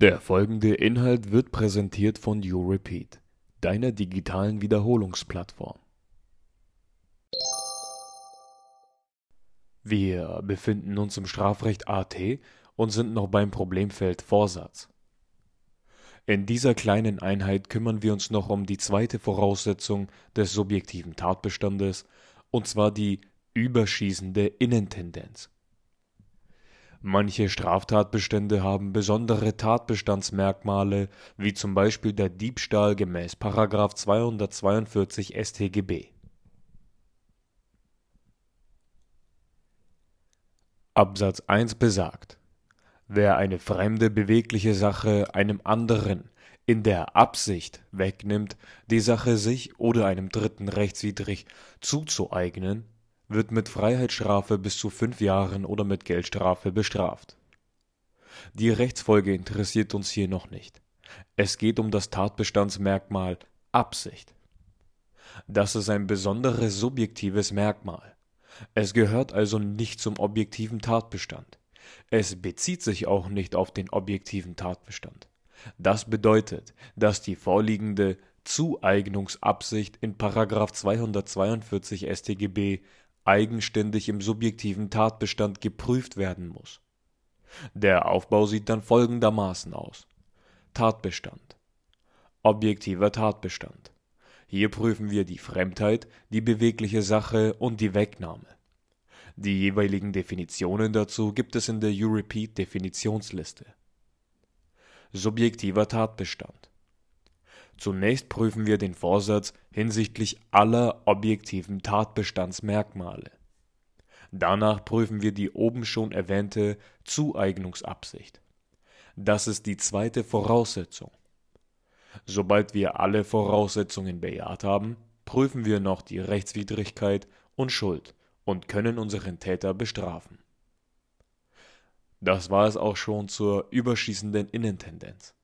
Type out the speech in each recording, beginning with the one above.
Der folgende Inhalt wird präsentiert von YouRepeat, deiner digitalen Wiederholungsplattform. Wir befinden uns im Strafrecht AT und sind noch beim Problemfeld Vorsatz. In dieser kleinen Einheit kümmern wir uns noch um die zweite Voraussetzung des subjektiven Tatbestandes, und zwar die überschießende Innentendenz. Manche Straftatbestände haben besondere Tatbestandsmerkmale, wie zum Beispiel der Diebstahl gemäß § 242 StGB. Absatz 1 besagt, wer eine fremde bewegliche Sache einem anderen in der Absicht wegnimmt, die Sache sich oder einem Dritten rechtswidrig zuzueignen wird mit Freiheitsstrafe bis zu fünf Jahren oder mit Geldstrafe bestraft. Die Rechtsfolge interessiert uns hier noch nicht. Es geht um das Tatbestandsmerkmal Absicht. Das ist ein besonderes subjektives Merkmal. Es gehört also nicht zum objektiven Tatbestand. Es bezieht sich auch nicht auf den objektiven Tatbestand. Das bedeutet, dass die vorliegende Zueignungsabsicht in 242 StGB eigenständig im subjektiven Tatbestand geprüft werden muss. Der Aufbau sieht dann folgendermaßen aus. Tatbestand. Objektiver Tatbestand. Hier prüfen wir die Fremdheit, die bewegliche Sache und die Wegnahme. Die jeweiligen Definitionen dazu gibt es in der Europeat Definitionsliste. Subjektiver Tatbestand. Zunächst prüfen wir den Vorsatz hinsichtlich aller objektiven Tatbestandsmerkmale. Danach prüfen wir die oben schon erwähnte Zueignungsabsicht. Das ist die zweite Voraussetzung. Sobald wir alle Voraussetzungen bejaht haben, prüfen wir noch die Rechtswidrigkeit und Schuld und können unseren Täter bestrafen. Das war es auch schon zur überschießenden Innentendenz.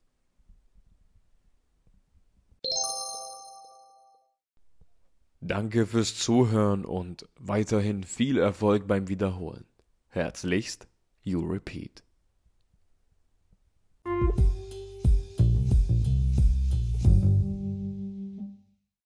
Danke fürs Zuhören und weiterhin viel Erfolg beim Wiederholen. Herzlichst, You Repeat.